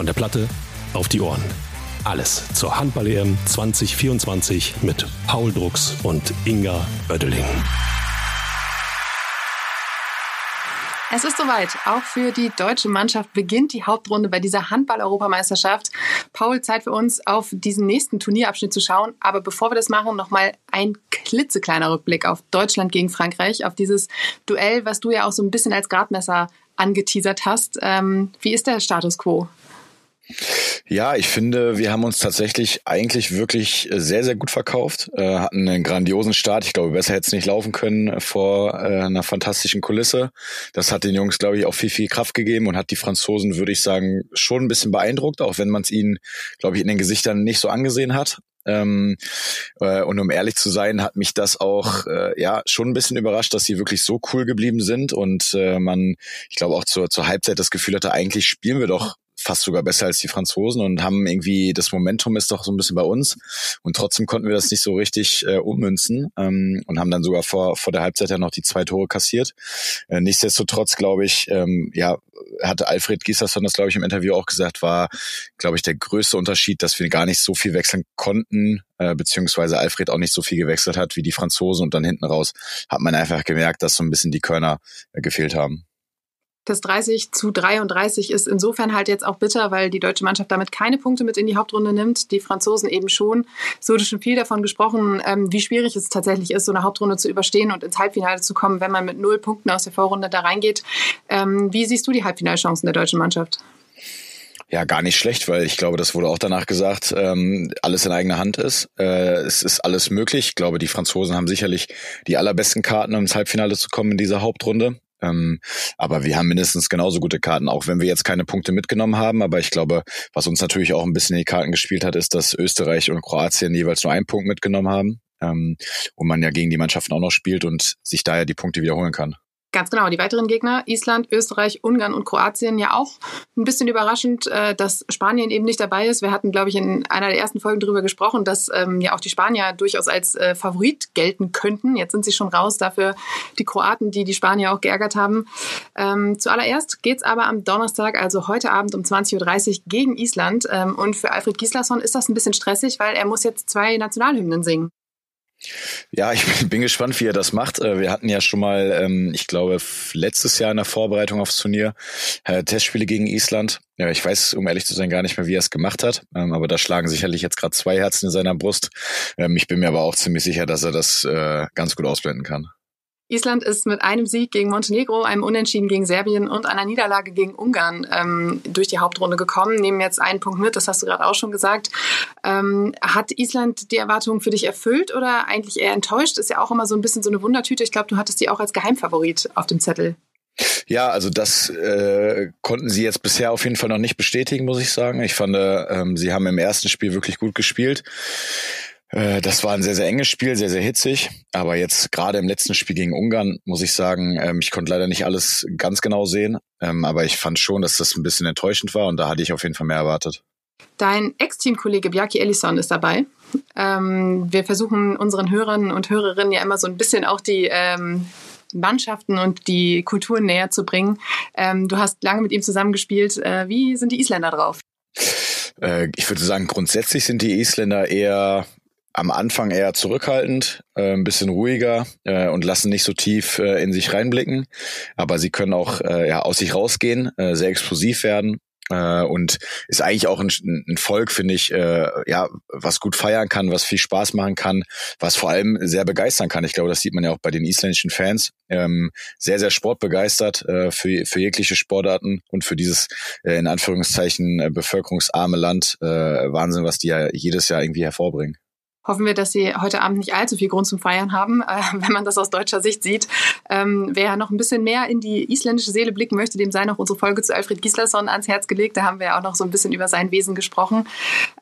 Von der Platte auf die Ohren. Alles zur Handball-EM 2024 mit Paul Drucks und Inga Oeddeling. Es ist soweit. Auch für die deutsche Mannschaft beginnt die Hauptrunde bei dieser Handball-Europameisterschaft. Paul, Zeit für uns, auf diesen nächsten Turnierabschnitt zu schauen. Aber bevor wir das machen, nochmal ein klitzekleiner Rückblick auf Deutschland gegen Frankreich, auf dieses Duell, was du ja auch so ein bisschen als Gradmesser angeteasert hast. Ähm, wie ist der Status quo? Ja, ich finde, wir haben uns tatsächlich eigentlich wirklich sehr, sehr gut verkauft, äh, hatten einen grandiosen Start. Ich glaube, besser hätte es nicht laufen können vor äh, einer fantastischen Kulisse. Das hat den Jungs, glaube ich, auch viel, viel Kraft gegeben und hat die Franzosen, würde ich sagen, schon ein bisschen beeindruckt, auch wenn man es ihnen, glaube ich, in den Gesichtern nicht so angesehen hat. Ähm, äh, und um ehrlich zu sein, hat mich das auch äh, ja schon ein bisschen überrascht, dass sie wirklich so cool geblieben sind und äh, man, ich glaube auch zur, zur Halbzeit das Gefühl hatte, eigentlich spielen wir doch fast sogar besser als die Franzosen und haben irgendwie, das Momentum ist doch so ein bisschen bei uns. Und trotzdem konnten wir das nicht so richtig äh, ummünzen ähm, und haben dann sogar vor, vor der Halbzeit ja noch die zwei Tore kassiert. Äh, nichtsdestotrotz, glaube ich, ähm, ja, hatte Alfred Gieslersson das, glaube ich, im Interview auch gesagt, war, glaube ich, der größte Unterschied, dass wir gar nicht so viel wechseln konnten, äh, beziehungsweise Alfred auch nicht so viel gewechselt hat wie die Franzosen und dann hinten raus hat man einfach gemerkt, dass so ein bisschen die Körner äh, gefehlt haben. Das 30 zu 33 ist insofern halt jetzt auch bitter, weil die deutsche Mannschaft damit keine Punkte mit in die Hauptrunde nimmt, die Franzosen eben schon. Es wurde schon viel davon gesprochen, ähm, wie schwierig es tatsächlich ist, so eine Hauptrunde zu überstehen und ins Halbfinale zu kommen, wenn man mit null Punkten aus der Vorrunde da reingeht. Ähm, wie siehst du die Halbfinalchancen der deutschen Mannschaft? Ja, gar nicht schlecht, weil ich glaube, das wurde auch danach gesagt, ähm, alles in eigener Hand ist. Äh, es ist alles möglich. Ich glaube, die Franzosen haben sicherlich die allerbesten Karten, um ins Halbfinale zu kommen in dieser Hauptrunde. Ähm, aber wir haben mindestens genauso gute Karten, auch wenn wir jetzt keine Punkte mitgenommen haben. Aber ich glaube, was uns natürlich auch ein bisschen in die Karten gespielt hat, ist, dass Österreich und Kroatien jeweils nur einen Punkt mitgenommen haben. Ähm, und man ja gegen die Mannschaften auch noch spielt und sich daher die Punkte wiederholen kann. Ganz genau. Die weiteren Gegner, Island, Österreich, Ungarn und Kroatien, ja auch ein bisschen überraschend, äh, dass Spanien eben nicht dabei ist. Wir hatten, glaube ich, in einer der ersten Folgen darüber gesprochen, dass ähm, ja auch die Spanier durchaus als äh, Favorit gelten könnten. Jetzt sind sie schon raus, dafür die Kroaten, die die Spanier auch geärgert haben. Ähm, zuallererst geht's aber am Donnerstag, also heute Abend um 20.30 Uhr gegen Island. Ähm, und für Alfred Gislason ist das ein bisschen stressig, weil er muss jetzt zwei Nationalhymnen singen. Ja, ich bin gespannt, wie er das macht. Äh, wir hatten ja schon mal, ähm, ich glaube, letztes Jahr in der Vorbereitung aufs Turnier äh, Testspiele gegen Island. Ich weiß, um ehrlich zu sein, gar nicht mehr, wie er es gemacht hat. Ähm, aber da schlagen sicherlich jetzt gerade zwei Herzen in seiner Brust. Ähm, ich bin mir aber auch ziemlich sicher, dass er das äh, ganz gut ausblenden kann. Island ist mit einem Sieg gegen Montenegro, einem Unentschieden gegen Serbien und einer Niederlage gegen Ungarn ähm, durch die Hauptrunde gekommen, nehmen jetzt einen Punkt mit, das hast du gerade auch schon gesagt. Ähm, hat Island die Erwartungen für dich erfüllt oder eigentlich eher enttäuscht? Ist ja auch immer so ein bisschen so eine Wundertüte. Ich glaube, du hattest die auch als Geheimfavorit auf dem Zettel. Ja, also das äh, konnten sie jetzt bisher auf jeden Fall noch nicht bestätigen, muss ich sagen. Ich fand, ähm, sie haben im ersten Spiel wirklich gut gespielt. Äh, das war ein sehr, sehr enges Spiel, sehr, sehr hitzig. Aber jetzt gerade im letzten Spiel gegen Ungarn muss ich sagen, ähm, ich konnte leider nicht alles ganz genau sehen. Ähm, aber ich fand schon, dass das ein bisschen enttäuschend war und da hatte ich auf jeden Fall mehr erwartet. Dein Ex-Teamkollege Bjarki Ellison ist dabei. Ähm, wir versuchen unseren Hörern und Hörerinnen ja immer so ein bisschen auch die ähm, Mannschaften und die Kulturen näher zu bringen. Ähm, du hast lange mit ihm zusammengespielt. Äh, wie sind die Isländer drauf? Äh, ich würde sagen, grundsätzlich sind die Isländer eher am Anfang eher zurückhaltend, äh, ein bisschen ruhiger äh, und lassen nicht so tief äh, in sich reinblicken. Aber sie können auch äh, ja, aus sich rausgehen, äh, sehr explosiv werden äh, und ist eigentlich auch ein, ein Volk, finde ich, äh, ja, was gut feiern kann, was viel Spaß machen kann, was vor allem sehr begeistern kann. Ich glaube, das sieht man ja auch bei den isländischen Fans. Ähm, sehr, sehr sportbegeistert äh, für, für jegliche Sportarten und für dieses äh, in Anführungszeichen äh, bevölkerungsarme Land. Äh, Wahnsinn, was die ja jedes Jahr irgendwie hervorbringen hoffen wir, dass Sie heute Abend nicht allzu viel Grund zum Feiern haben, äh, wenn man das aus deutscher Sicht sieht. Ähm, wer noch ein bisschen mehr in die isländische Seele blicken möchte, dem sei noch unsere Folge zu Alfred Gislason ans Herz gelegt. Da haben wir ja auch noch so ein bisschen über sein Wesen gesprochen.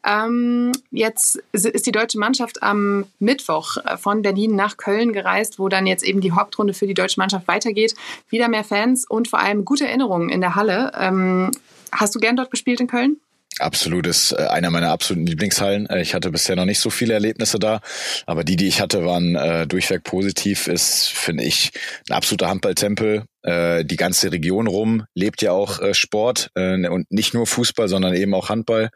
Ähm, jetzt ist die deutsche Mannschaft am Mittwoch äh, von Berlin nach Köln gereist, wo dann jetzt eben die Hauptrunde für die deutsche Mannschaft weitergeht. Wieder mehr Fans und vor allem gute Erinnerungen in der Halle. Ähm, hast du gern dort gespielt in Köln? Absolut ist äh, einer meiner absoluten Lieblingshallen. Äh, ich hatte bisher noch nicht so viele Erlebnisse da, aber die, die ich hatte, waren äh, durchweg positiv. Ist, finde ich, ein absoluter Handballtempel. Äh, die ganze Region rum lebt ja auch äh, Sport äh, und nicht nur Fußball, sondern eben auch Handball.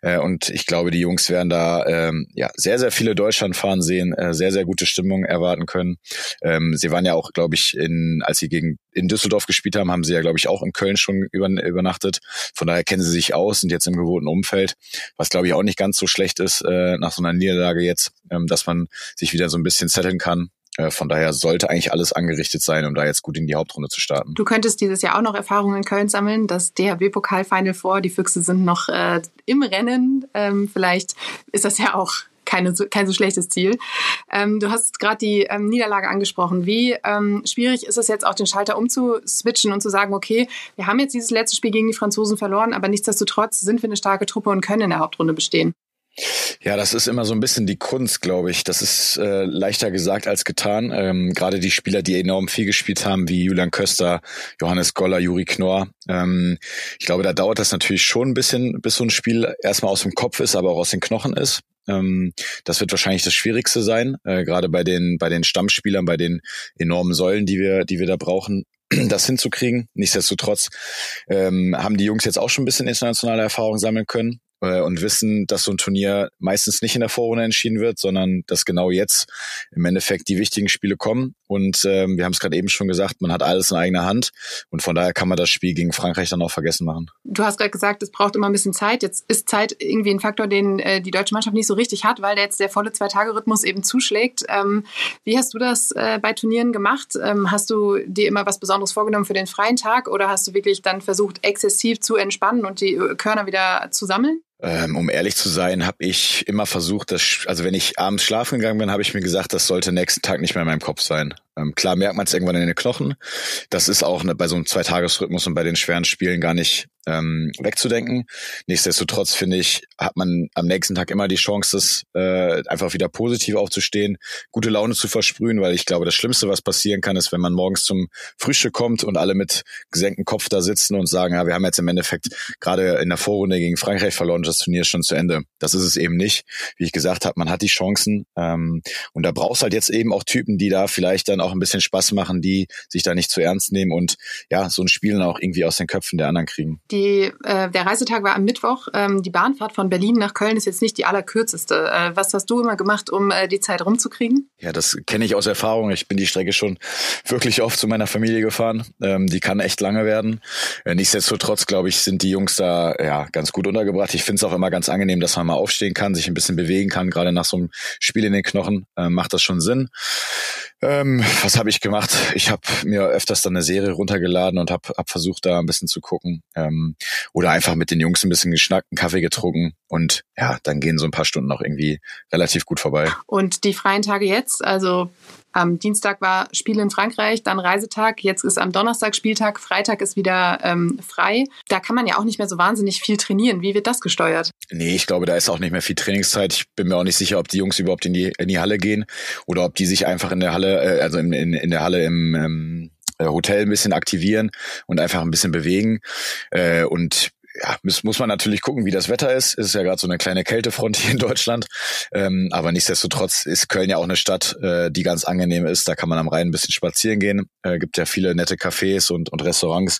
Äh, und ich glaube, die Jungs werden da ähm, ja sehr, sehr viele Deutschland fahren sehen, äh, sehr, sehr gute Stimmung erwarten können. Ähm, sie waren ja auch, glaube ich, in, als sie gegen in Düsseldorf gespielt haben, haben sie ja, glaube ich, auch in Köln schon über, übernachtet. Von daher kennen sie sich aus und jetzt im gewohnten Umfeld, was glaube ich auch nicht ganz so schlecht ist äh, nach so einer Niederlage jetzt, ähm, dass man sich wieder so ein bisschen zetteln kann. Äh, von daher sollte eigentlich alles angerichtet sein, um da jetzt gut in die Hauptrunde zu starten. Du könntest dieses Jahr auch noch Erfahrungen in Köln sammeln. Das DHB-Pokal Final vor, die Füchse sind noch äh, im Rennen. Ähm, vielleicht ist das ja auch keine, kein so schlechtes Ziel. Ähm, du hast gerade die ähm, Niederlage angesprochen. Wie ähm, schwierig ist es jetzt auch, den Schalter umzuswitchen und zu sagen, okay, wir haben jetzt dieses letzte Spiel gegen die Franzosen verloren, aber nichtsdestotrotz sind wir eine starke Truppe und können in der Hauptrunde bestehen? Ja, das ist immer so ein bisschen die Kunst, glaube ich. Das ist äh, leichter gesagt als getan. Ähm, Gerade die Spieler, die enorm viel gespielt haben, wie Julian Köster, Johannes Goller, Juri Knorr. Ähm, ich glaube, da dauert das natürlich schon ein bisschen, bis so ein Spiel erstmal aus dem Kopf ist, aber auch aus den Knochen ist. Ähm, das wird wahrscheinlich das Schwierigste sein, äh, gerade bei den bei den Stammspielern, bei den enormen Säulen, die wir die wir da brauchen das hinzukriegen. Nichtsdestotrotz ähm, haben die Jungs jetzt auch schon ein bisschen internationale Erfahrung sammeln können äh, und wissen, dass so ein Turnier meistens nicht in der Vorrunde entschieden wird, sondern dass genau jetzt im Endeffekt die wichtigen Spiele kommen. Und ähm, wir haben es gerade eben schon gesagt, man hat alles in eigener Hand und von daher kann man das Spiel gegen Frankreich dann auch vergessen machen. Du hast gerade gesagt, es braucht immer ein bisschen Zeit. Jetzt ist Zeit irgendwie ein Faktor, den äh, die deutsche Mannschaft nicht so richtig hat, weil jetzt der volle Zwei-Tage-Rhythmus eben zuschlägt. Ähm, wie hast du das äh, bei Turnieren gemacht? Ähm, hast du dir immer was Besonderes vorgenommen für den freien Tag oder hast du wirklich dann versucht, exzessiv zu entspannen und die Körner wieder zu sammeln? Ähm, um ehrlich zu sein, habe ich immer versucht, dass, also wenn ich abends schlafen gegangen bin, habe ich mir gesagt, das sollte nächsten Tag nicht mehr in meinem Kopf sein. Ähm, klar merkt man es irgendwann in den Knochen. Das ist auch ne, bei so einem Zweitagesrhythmus und bei den schweren Spielen gar nicht ähm, wegzudenken. Nichtsdestotrotz finde ich, hat man am nächsten Tag immer die Chance, das, äh, einfach wieder positiv aufzustehen, gute Laune zu versprühen, weil ich glaube, das Schlimmste, was passieren kann, ist, wenn man morgens zum Frühstück kommt und alle mit gesenktem Kopf da sitzen und sagen, ja, wir haben jetzt im Endeffekt gerade in der Vorrunde gegen Frankreich verloren, das Turnier ist schon zu Ende. Das ist es eben nicht. Wie ich gesagt habe, man hat die Chancen ähm, und da brauchst halt jetzt eben auch Typen, die da vielleicht dann auch ein bisschen Spaß machen, die sich da nicht zu ernst nehmen und ja, so ein Spiel dann auch irgendwie aus den Köpfen der anderen kriegen. Die die, äh, der Reisetag war am Mittwoch. Ähm, die Bahnfahrt von Berlin nach Köln ist jetzt nicht die allerkürzeste. Äh, was hast du immer gemacht, um äh, die Zeit rumzukriegen? Ja, das kenne ich aus Erfahrung. Ich bin die Strecke schon wirklich oft zu meiner Familie gefahren. Ähm, die kann echt lange werden. Äh, nichtsdestotrotz, glaube ich, sind die Jungs da ja ganz gut untergebracht. Ich finde es auch immer ganz angenehm, dass man mal aufstehen kann, sich ein bisschen bewegen kann. Gerade nach so einem Spiel in den Knochen äh, macht das schon Sinn. Ähm, was habe ich gemacht? Ich habe mir öfters dann eine Serie runtergeladen und habe hab versucht, da ein bisschen zu gucken. Ähm, oder einfach mit den Jungs ein bisschen geschnackt, einen Kaffee getrunken und ja, dann gehen so ein paar Stunden auch irgendwie relativ gut vorbei. Und die freien Tage jetzt, also am Dienstag war Spiel in Frankreich, dann Reisetag. Jetzt ist am Donnerstag Spieltag, Freitag ist wieder ähm, frei. Da kann man ja auch nicht mehr so wahnsinnig viel trainieren. Wie wird das gesteuert? Nee, ich glaube, da ist auch nicht mehr viel Trainingszeit. Ich bin mir auch nicht sicher, ob die Jungs überhaupt in die, in die Halle gehen oder ob die sich einfach in der Halle, äh, also in, in, in der Halle im ähm, äh, Hotel ein bisschen aktivieren und einfach ein bisschen bewegen. Äh, und ja, muss, muss man natürlich gucken, wie das Wetter ist. Es ist ja gerade so eine kleine Kältefront hier in Deutschland. Ähm, aber nichtsdestotrotz ist Köln ja auch eine Stadt, äh, die ganz angenehm ist. Da kann man am Rhein ein bisschen spazieren gehen. Äh, gibt ja viele nette Cafés und, und Restaurants.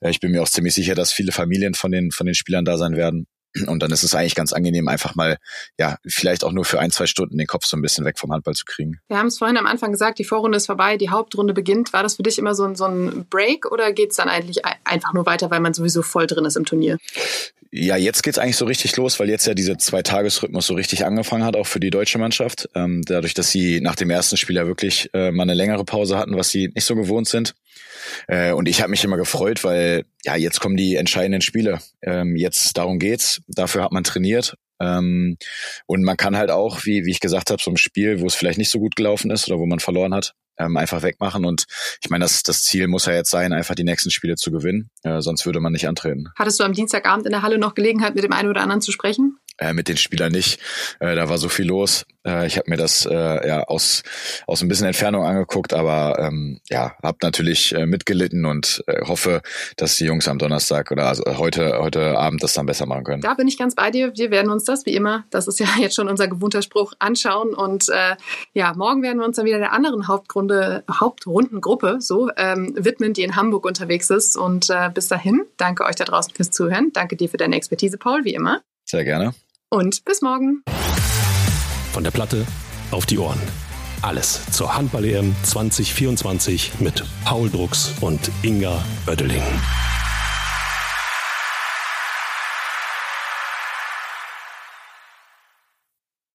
Äh, ich bin mir auch ziemlich sicher, dass viele Familien von den, von den Spielern da sein werden. Und dann ist es eigentlich ganz angenehm, einfach mal, ja, vielleicht auch nur für ein, zwei Stunden den Kopf so ein bisschen weg vom Handball zu kriegen. Wir haben es vorhin am Anfang gesagt, die Vorrunde ist vorbei, die Hauptrunde beginnt. War das für dich immer so ein, so ein Break oder geht es dann eigentlich einfach nur weiter, weil man sowieso voll drin ist im Turnier? Ja, jetzt geht's eigentlich so richtig los, weil jetzt ja dieser Zwei-Tages-Rhythmus so richtig angefangen hat, auch für die deutsche Mannschaft. Ähm, dadurch, dass sie nach dem ersten Spiel ja wirklich äh, mal eine längere Pause hatten, was sie nicht so gewohnt sind. Äh, und ich habe mich immer gefreut, weil ja, jetzt kommen die entscheidenden Spiele. Ähm, jetzt darum geht's. Dafür hat man trainiert. Ähm, und man kann halt auch, wie, wie ich gesagt habe, so ein Spiel, wo es vielleicht nicht so gut gelaufen ist oder wo man verloren hat, ähm, einfach wegmachen. Und ich meine, das, das Ziel muss ja jetzt sein, einfach die nächsten Spiele zu gewinnen. Äh, sonst würde man nicht antreten. Hattest du am Dienstagabend in der Halle noch Gelegenheit, mit dem einen oder anderen zu sprechen? Äh, mit den Spielern nicht. Äh, da war so viel los. Äh, ich habe mir das äh, ja aus aus ein bisschen Entfernung angeguckt, aber ähm, ja, habe natürlich äh, mitgelitten und äh, hoffe, dass die Jungs am Donnerstag oder also heute heute Abend das dann besser machen können. Da bin ich ganz bei dir. Wir werden uns das wie immer, das ist ja jetzt schon unser gewohnter Spruch, anschauen und äh, ja, morgen werden wir uns dann wieder der anderen Hauptgrunde Hauptrundengruppe so ähm, widmen, die in Hamburg unterwegs ist. Und äh, bis dahin, danke euch da draußen fürs Zuhören. Danke dir für deine Expertise, Paul, wie immer. Sehr gerne. Und bis morgen. Von der Platte auf die Ohren. Alles zur Handball-EM 2024 mit Paul Drucks und Inga Oeddeling.